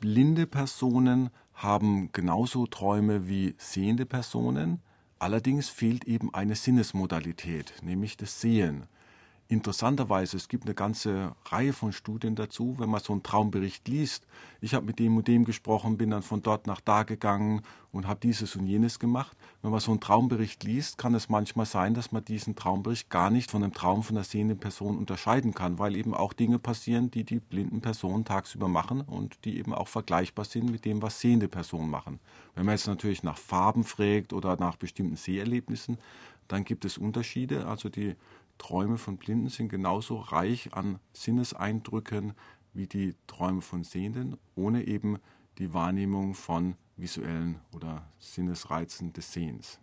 blinde Personen haben genauso Träume wie sehende Personen. Allerdings fehlt eben eine Sinnesmodalität, nämlich das Sehen. Interessanterweise, es gibt eine ganze Reihe von Studien dazu, wenn man so einen Traumbericht liest. Ich habe mit dem und dem gesprochen, bin dann von dort nach da gegangen und habe dieses und jenes gemacht. Wenn man so einen Traumbericht liest, kann es manchmal sein, dass man diesen Traumbericht gar nicht von einem Traum von der sehenden Person unterscheiden kann, weil eben auch Dinge passieren, die die blinden Personen tagsüber machen und die eben auch vergleichbar sind mit dem, was sehende Personen machen. Wenn man jetzt natürlich nach Farben fragt oder nach bestimmten Seherlebnissen, dann gibt es Unterschiede. Also die Träume von Blinden sind genauso reich an Sinneseindrücken wie die Träume von Sehenden, ohne eben die Wahrnehmung von visuellen oder Sinnesreizen des Sehens.